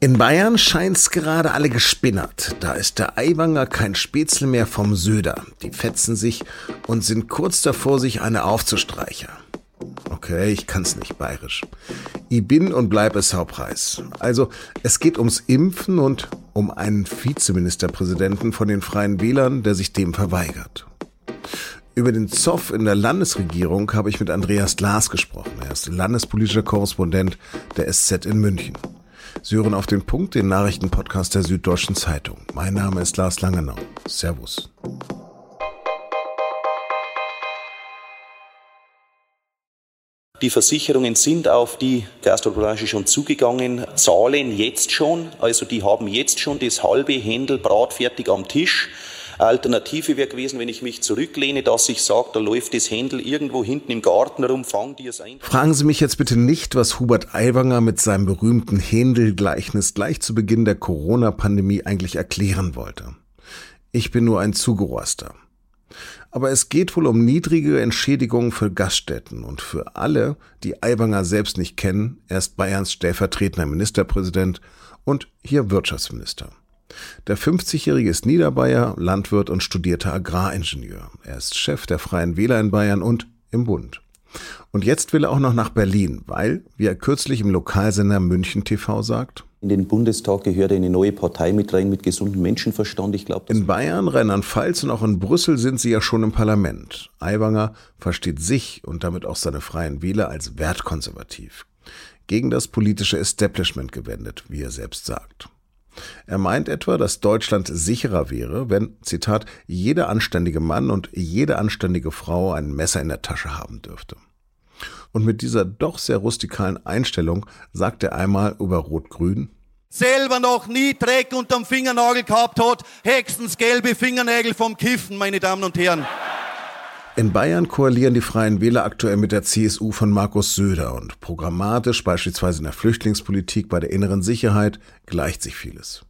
In Bayern scheint's gerade alle gespinnert. Da ist der Aiwanger kein Spätzle mehr vom Söder. Die fetzen sich und sind kurz davor, sich eine aufzustreichen. Okay, ich kann's nicht bayerisch. Ich bin und bleib es Hauptpreis. Also, es geht ums Impfen und um einen Vizeministerpräsidenten von den Freien Wählern, der sich dem verweigert. Über den Zoff in der Landesregierung habe ich mit Andreas Glas gesprochen. Er ist landespolitischer Korrespondent der SZ in München. Sie hören auf den Punkt den Nachrichtenpodcast der Süddeutschen Zeitung. Mein Name ist Lars Langenau. Servus. Die Versicherungen sind auf die Gastrobranche schon zugegangen, zahlen jetzt schon, also die haben jetzt schon das halbe Händel bratfertig am Tisch. Alternative wäre gewesen, wenn ich mich zurücklehne, dass ich sage, da läuft das Händel irgendwo hinten im Garten rum, fang dir es ein. Fragen Sie mich jetzt bitte nicht, was Hubert Aiwanger mit seinem berühmten Händel-Gleichnis gleich zu Beginn der Corona-Pandemie eigentlich erklären wollte. Ich bin nur ein Zugeroster. Aber es geht wohl um niedrige Entschädigungen für Gaststätten und für alle, die Aiwanger selbst nicht kennen, er ist Bayerns stellvertretender Ministerpräsident und hier Wirtschaftsminister. Der 50-Jährige ist Niederbayer, Landwirt und studierter Agraringenieur. Er ist Chef der Freien Wähler in Bayern und im Bund. Und jetzt will er auch noch nach Berlin, weil, wie er kürzlich im Lokalsender München TV sagt, in den Bundestag gehört eine neue Partei mit rein mit gesundem Menschenverstand. Ich glaube, in Bayern, Rheinland-Pfalz und auch in Brüssel sind sie ja schon im Parlament. Aiwanger versteht sich und damit auch seine Freien Wähler als wertkonservativ. Gegen das politische Establishment gewendet, wie er selbst sagt. Er meint etwa, dass Deutschland sicherer wäre, wenn, Zitat, jeder anständige Mann und jede anständige Frau ein Messer in der Tasche haben dürfte. Und mit dieser doch sehr rustikalen Einstellung sagt er einmal über Rot-Grün, selber noch nie Dreck unterm Fingernagel gehabt hat, hexens gelbe Fingernägel vom Kiffen, meine Damen und Herren. In Bayern koalieren die Freien Wähler aktuell mit der CSU von Markus Söder und programmatisch, beispielsweise in der Flüchtlingspolitik, bei der inneren Sicherheit, gleicht sich vieles.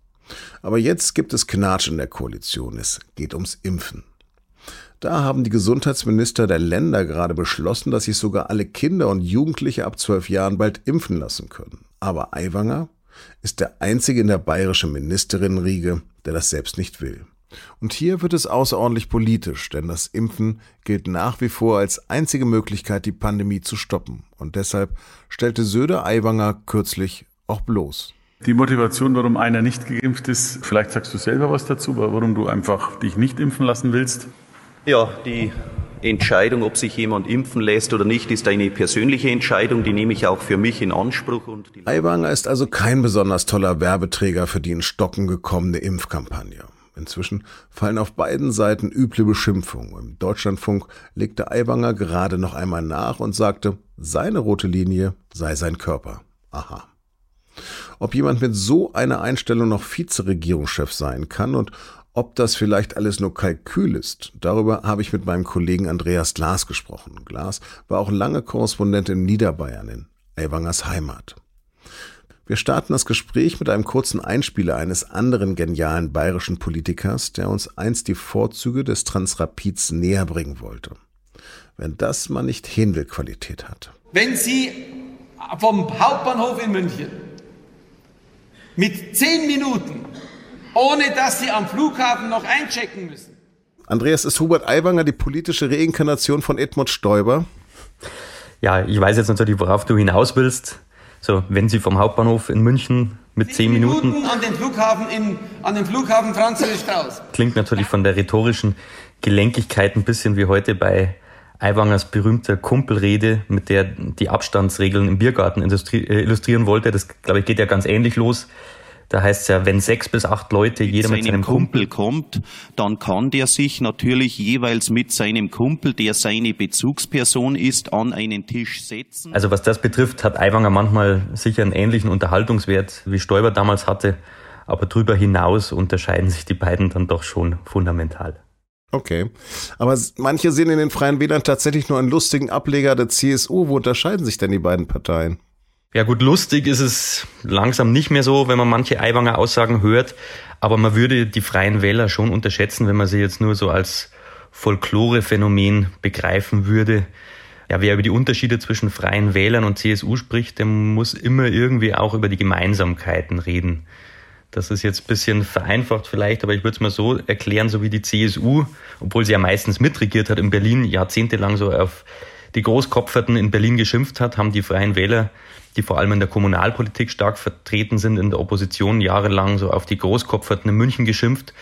Aber jetzt gibt es Knatsch in der Koalition. Es geht ums Impfen. Da haben die Gesundheitsminister der Länder gerade beschlossen, dass sich sogar alle Kinder und Jugendliche ab zwölf Jahren bald impfen lassen können. Aber Aiwanger ist der einzige in der bayerischen Ministerinnenriege, der das selbst nicht will. Und hier wird es außerordentlich politisch, denn das Impfen gilt nach wie vor als einzige Möglichkeit, die Pandemie zu stoppen. Und deshalb stellte Söder Aiwanger kürzlich auch bloß. Die Motivation, warum einer nicht geimpft ist, vielleicht sagst du selber was dazu, warum du einfach dich nicht impfen lassen willst? Ja, die Entscheidung, ob sich jemand impfen lässt oder nicht, ist eine persönliche Entscheidung, die nehme ich auch für mich in Anspruch. Und Aiwanger ist also kein besonders toller Werbeträger für die in Stocken gekommene Impfkampagne. Inzwischen fallen auf beiden Seiten üble Beschimpfungen. Im Deutschlandfunk legte Aiwanger gerade noch einmal nach und sagte, seine rote Linie sei sein Körper. Aha. Ob jemand mit so einer Einstellung noch Vizeregierungschef sein kann und ob das vielleicht alles nur Kalkül ist, darüber habe ich mit meinem Kollegen Andreas Glas gesprochen. Glas war auch lange Korrespondent in Niederbayern, in Aiwangers Heimat. Wir starten das Gespräch mit einem kurzen Einspieler eines anderen genialen bayerischen Politikers, der uns einst die Vorzüge des Transrapids näher bringen wollte. Wenn das mal nicht Händelqualität hat. Wenn Sie vom Hauptbahnhof in München mit zehn Minuten, ohne dass Sie am Flughafen noch einchecken müssen. Andreas, ist Hubert Aiwanger die politische Reinkarnation von Edmund Stoiber? Ja, ich weiß jetzt natürlich, worauf du hinaus willst. So, wenn Sie vom Hauptbahnhof in München mit zehn Minuten, Minuten an den Flughafen in, an den Flughafen Franz Strauß. Klingt natürlich von der rhetorischen Gelenkigkeit ein bisschen wie heute bei Aiwangers berühmter Kumpelrede, mit der die Abstandsregeln im Biergarten äh, illustrieren wollte. Das, glaube ich, geht ja ganz ähnlich los. Da heißt es ja, wenn sechs bis acht Leute, mit jeder mit seinem Kumpel, Kumpel kommt, dann kann der sich natürlich jeweils mit seinem Kumpel, der seine Bezugsperson ist, an einen Tisch setzen. Also was das betrifft, hat Aiwanger manchmal sicher einen ähnlichen Unterhaltungswert, wie Stoiber damals hatte. Aber darüber hinaus unterscheiden sich die beiden dann doch schon fundamental. Okay. Aber manche sehen in den Freien Wählern tatsächlich nur einen lustigen Ableger der CSU. Wo unterscheiden sich denn die beiden Parteien? Ja gut, lustig ist es langsam nicht mehr so, wenn man manche Aiwanger Aussagen hört, aber man würde die Freien Wähler schon unterschätzen, wenn man sie jetzt nur so als Folklore-Phänomen begreifen würde. ja, wer über die Unterschiede zwischen Freien Wählern und CSU spricht, der muss immer irgendwie auch über die Gemeinsamkeiten reden. Das ist jetzt ein bisschen vereinfacht vielleicht, aber ich würde es mal so erklären, so wie die CSU, obwohl sie ja meistens mitregiert hat in Berlin, jahrzehntelang so auf die Großkopferten in Berlin geschimpft hat, haben die Freien Wähler, die vor allem in der Kommunalpolitik stark vertreten sind, in der Opposition jahrelang so auf die Großkopferten in München geschimpft.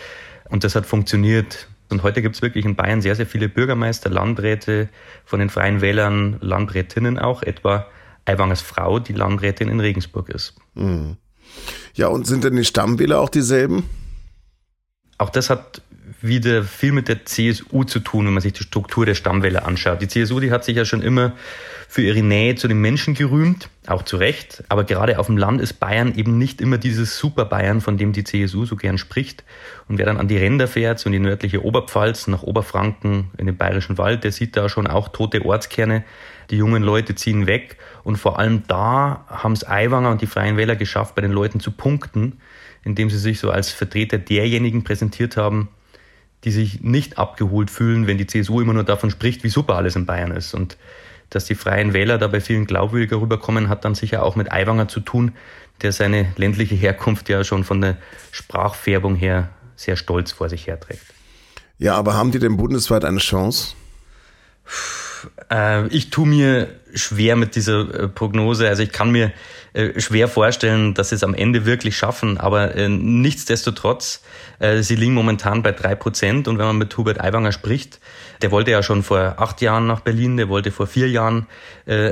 Und das hat funktioniert. Und heute gibt es wirklich in Bayern sehr, sehr viele Bürgermeister, Landräte von den Freien Wählern, Landrätinnen auch, etwa Aiwangers Frau, die Landrätin in Regensburg ist. Mhm. Ja, und sind denn die Stammwähler auch dieselben? Auch das hat wieder viel mit der CSU zu tun, wenn man sich die Struktur der Stammwähler anschaut. Die CSU, die hat sich ja schon immer für ihre Nähe zu den Menschen gerühmt, auch zu Recht. Aber gerade auf dem Land ist Bayern eben nicht immer dieses Super Bayern, von dem die CSU so gern spricht. Und wer dann an die Ränder fährt, so in die nördliche Oberpfalz, nach Oberfranken, in den Bayerischen Wald, der sieht da schon auch tote Ortskerne. Die jungen Leute ziehen weg. Und vor allem da haben es Aiwanger und die Freien Wähler geschafft, bei den Leuten zu punkten, indem sie sich so als Vertreter derjenigen präsentiert haben, die sich nicht abgeholt fühlen, wenn die CSU immer nur davon spricht, wie super alles in Bayern ist. Und dass die Freien Wähler da bei vielen glaubwürdiger rüberkommen, hat dann sicher auch mit Aiwanger zu tun, der seine ländliche Herkunft ja schon von der Sprachfärbung her sehr stolz vor sich herträgt. Ja, aber haben die denn bundesweit eine Chance? Äh, ich tue mir schwer mit dieser äh, Prognose. Also ich kann mir äh, schwer vorstellen, dass sie es am Ende wirklich schaffen. Aber nichtsdestotrotz, sie liegen momentan bei drei Prozent. Und wenn man mit Hubert Aiwanger spricht, der wollte ja schon vor acht Jahren nach Berlin, der wollte vor vier Jahren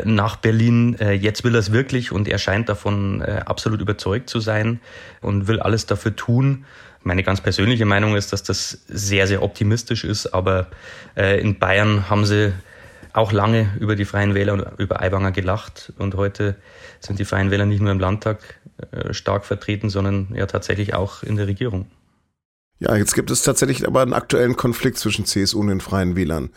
nach Berlin. jetzt will er es wirklich und er scheint davon absolut überzeugt zu sein und will alles dafür tun. Meine ganz persönliche Meinung ist, dass das sehr, sehr optimistisch ist. Aber in Bayern haben sie auch lange über die Freien Wähler und über Aiwanger gelacht. Und heute sind die Freien Wähler nicht nur im Landtag äh, stark vertreten, sondern ja tatsächlich auch in der Regierung. Ja, jetzt gibt es tatsächlich aber einen aktuellen Konflikt zwischen CSU und den Freien Wählern.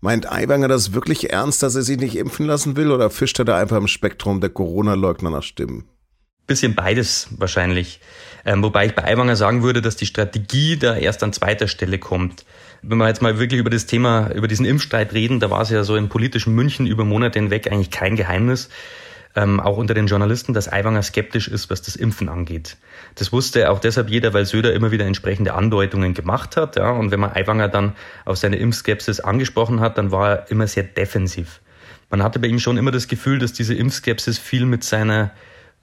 Meint Aiwanger das wirklich ernst, dass er sich nicht impfen lassen will oder fischt er da einfach im Spektrum der Corona-Leugner nach Stimmen? Bisschen beides wahrscheinlich. Ähm, wobei ich bei Aiwanger sagen würde, dass die Strategie da erst an zweiter Stelle kommt wenn wir jetzt mal wirklich über das Thema, über diesen Impfstreit reden, da war es ja so im politischen München über Monate hinweg eigentlich kein Geheimnis, ähm, auch unter den Journalisten, dass Aiwanger skeptisch ist, was das Impfen angeht. Das wusste auch deshalb jeder, weil Söder immer wieder entsprechende Andeutungen gemacht hat. Ja, und wenn man Aiwanger dann auf seine Impfskepsis angesprochen hat, dann war er immer sehr defensiv. Man hatte bei ihm schon immer das Gefühl, dass diese Impfskepsis viel mit seiner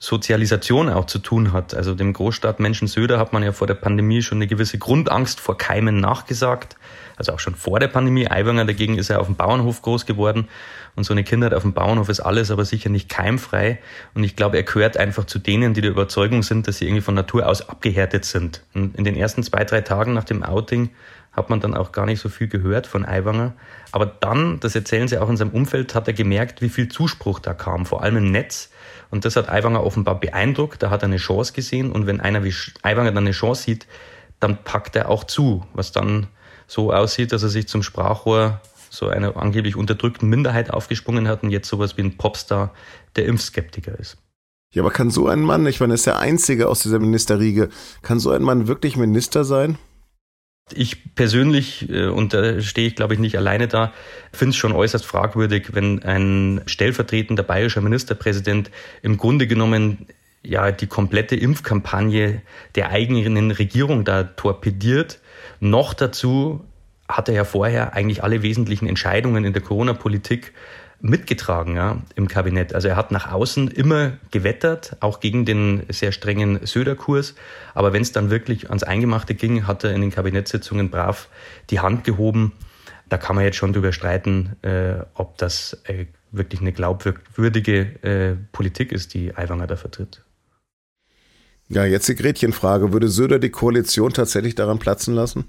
Sozialisation auch zu tun hat. Also dem Großstadtmenschen Söder hat man ja vor der Pandemie schon eine gewisse Grundangst vor Keimen nachgesagt. Also auch schon vor der Pandemie. Aiwanger dagegen ist er auf dem Bauernhof groß geworden. Und so eine Kindheit auf dem Bauernhof ist alles aber sicher nicht keimfrei. Und ich glaube, er gehört einfach zu denen, die der Überzeugung sind, dass sie irgendwie von Natur aus abgehärtet sind. Und in den ersten zwei, drei Tagen nach dem Outing hat man dann auch gar nicht so viel gehört von Aiwanger. Aber dann, das erzählen sie auch in seinem Umfeld, hat er gemerkt, wie viel Zuspruch da kam, vor allem im Netz und das hat Aiwanger offenbar beeindruckt. Da hat er eine Chance gesehen. Und wenn einer wie Aiwanger dann eine Chance sieht, dann packt er auch zu, was dann so aussieht, dass er sich zum Sprachrohr so einer angeblich unterdrückten Minderheit aufgesprungen hat und jetzt sowas wie ein Popstar der Impfskeptiker ist. Ja, aber kann so ein Mann, ich meine, er ist der Einzige aus dieser Ministerriege, kann so ein Mann wirklich Minister sein? Ich persönlich, äh, und da stehe ich glaube ich nicht alleine da, finde es schon äußerst fragwürdig, wenn ein stellvertretender bayerischer Ministerpräsident im Grunde genommen ja die komplette Impfkampagne der eigenen Regierung da torpediert. Noch dazu hat er ja vorher eigentlich alle wesentlichen Entscheidungen in der Corona-Politik mitgetragen ja, im Kabinett. Also er hat nach außen immer gewettert, auch gegen den sehr strengen Söder-Kurs. Aber wenn es dann wirklich ans Eingemachte ging, hat er in den Kabinettssitzungen brav die Hand gehoben. Da kann man jetzt schon drüber streiten, äh, ob das äh, wirklich eine glaubwürdige äh, Politik ist, die Aiwanger da vertritt. Ja, jetzt die Gretchenfrage. Würde Söder die Koalition tatsächlich daran platzen lassen?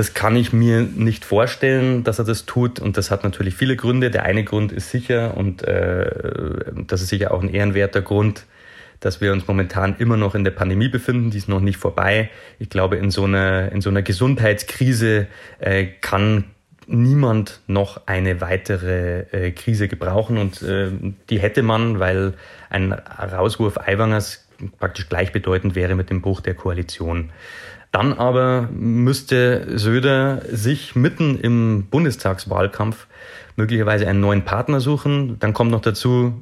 Das kann ich mir nicht vorstellen, dass er das tut. Und das hat natürlich viele Gründe. Der eine Grund ist sicher, und äh, das ist sicher auch ein ehrenwerter Grund, dass wir uns momentan immer noch in der Pandemie befinden. Die ist noch nicht vorbei. Ich glaube, in so einer, in so einer Gesundheitskrise äh, kann niemand noch eine weitere äh, Krise gebrauchen. Und äh, die hätte man, weil ein Rauswurf Aiwangers praktisch gleichbedeutend wäre mit dem Bruch der Koalition. Dann aber müsste Söder sich mitten im Bundestagswahlkampf möglicherweise einen neuen Partner suchen. Dann kommt noch dazu,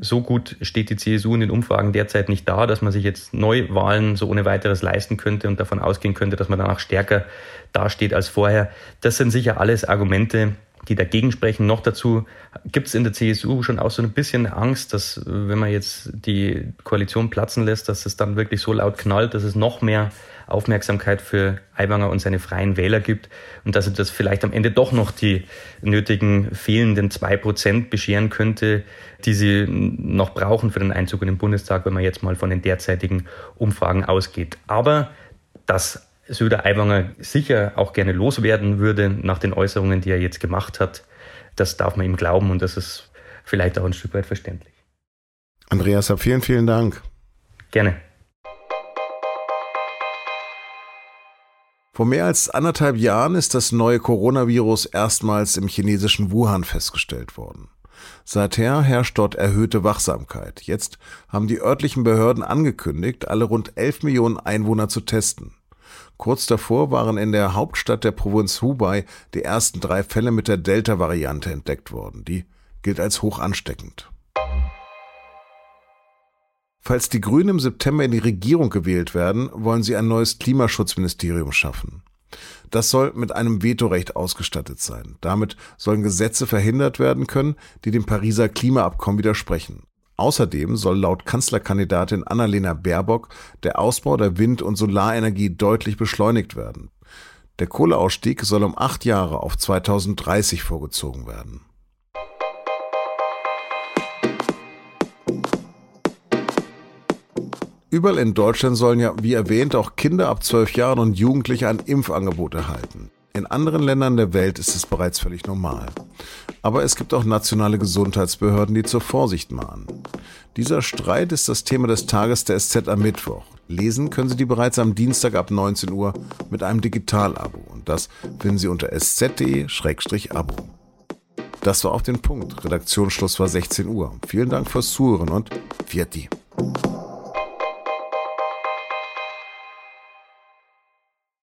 so gut steht die CSU in den Umfragen derzeit nicht da, dass man sich jetzt Neuwahlen so ohne weiteres leisten könnte und davon ausgehen könnte, dass man danach stärker dasteht als vorher. Das sind sicher alles Argumente, die dagegen sprechen. Noch dazu gibt es in der CSU schon auch so ein bisschen Angst, dass wenn man jetzt die Koalition platzen lässt, dass es dann wirklich so laut knallt, dass es noch mehr Aufmerksamkeit für Aiwanger und seine freien Wähler gibt und dass das vielleicht am Ende doch noch die nötigen fehlenden zwei Prozent bescheren könnte, die sie noch brauchen für den Einzug in den Bundestag, wenn man jetzt mal von den derzeitigen Umfragen ausgeht. Aber dass Söder Aiwanger sicher auch gerne loswerden würde nach den Äußerungen, die er jetzt gemacht hat. Das darf man ihm glauben und das ist vielleicht auch ein Stück weit verständlich. Andreas, vielen, vielen Dank. Gerne. Vor mehr als anderthalb Jahren ist das neue Coronavirus erstmals im chinesischen Wuhan festgestellt worden. Seither herrscht dort erhöhte Wachsamkeit. Jetzt haben die örtlichen Behörden angekündigt, alle rund 11 Millionen Einwohner zu testen. Kurz davor waren in der Hauptstadt der Provinz Hubei die ersten drei Fälle mit der Delta-Variante entdeckt worden. Die gilt als hoch ansteckend. Falls die Grünen im September in die Regierung gewählt werden, wollen sie ein neues Klimaschutzministerium schaffen. Das soll mit einem Vetorecht ausgestattet sein. Damit sollen Gesetze verhindert werden können, die dem Pariser Klimaabkommen widersprechen. Außerdem soll laut Kanzlerkandidatin Annalena Baerbock der Ausbau der Wind- und Solarenergie deutlich beschleunigt werden. Der Kohleausstieg soll um acht Jahre auf 2030 vorgezogen werden. Überall in Deutschland sollen ja, wie erwähnt, auch Kinder ab zwölf Jahren und Jugendliche ein Impfangebot erhalten. In anderen Ländern der Welt ist es bereits völlig normal. Aber es gibt auch nationale Gesundheitsbehörden, die zur Vorsicht mahnen. Dieser Streit ist das Thema des Tages der SZ am Mittwoch. Lesen können Sie die bereits am Dienstag ab 19 Uhr mit einem Digital-Abo. Und das finden Sie unter sz.de-abo. Das war auf den Punkt. Redaktionsschluss war 16 Uhr. Vielen Dank fürs Zuhören und Viert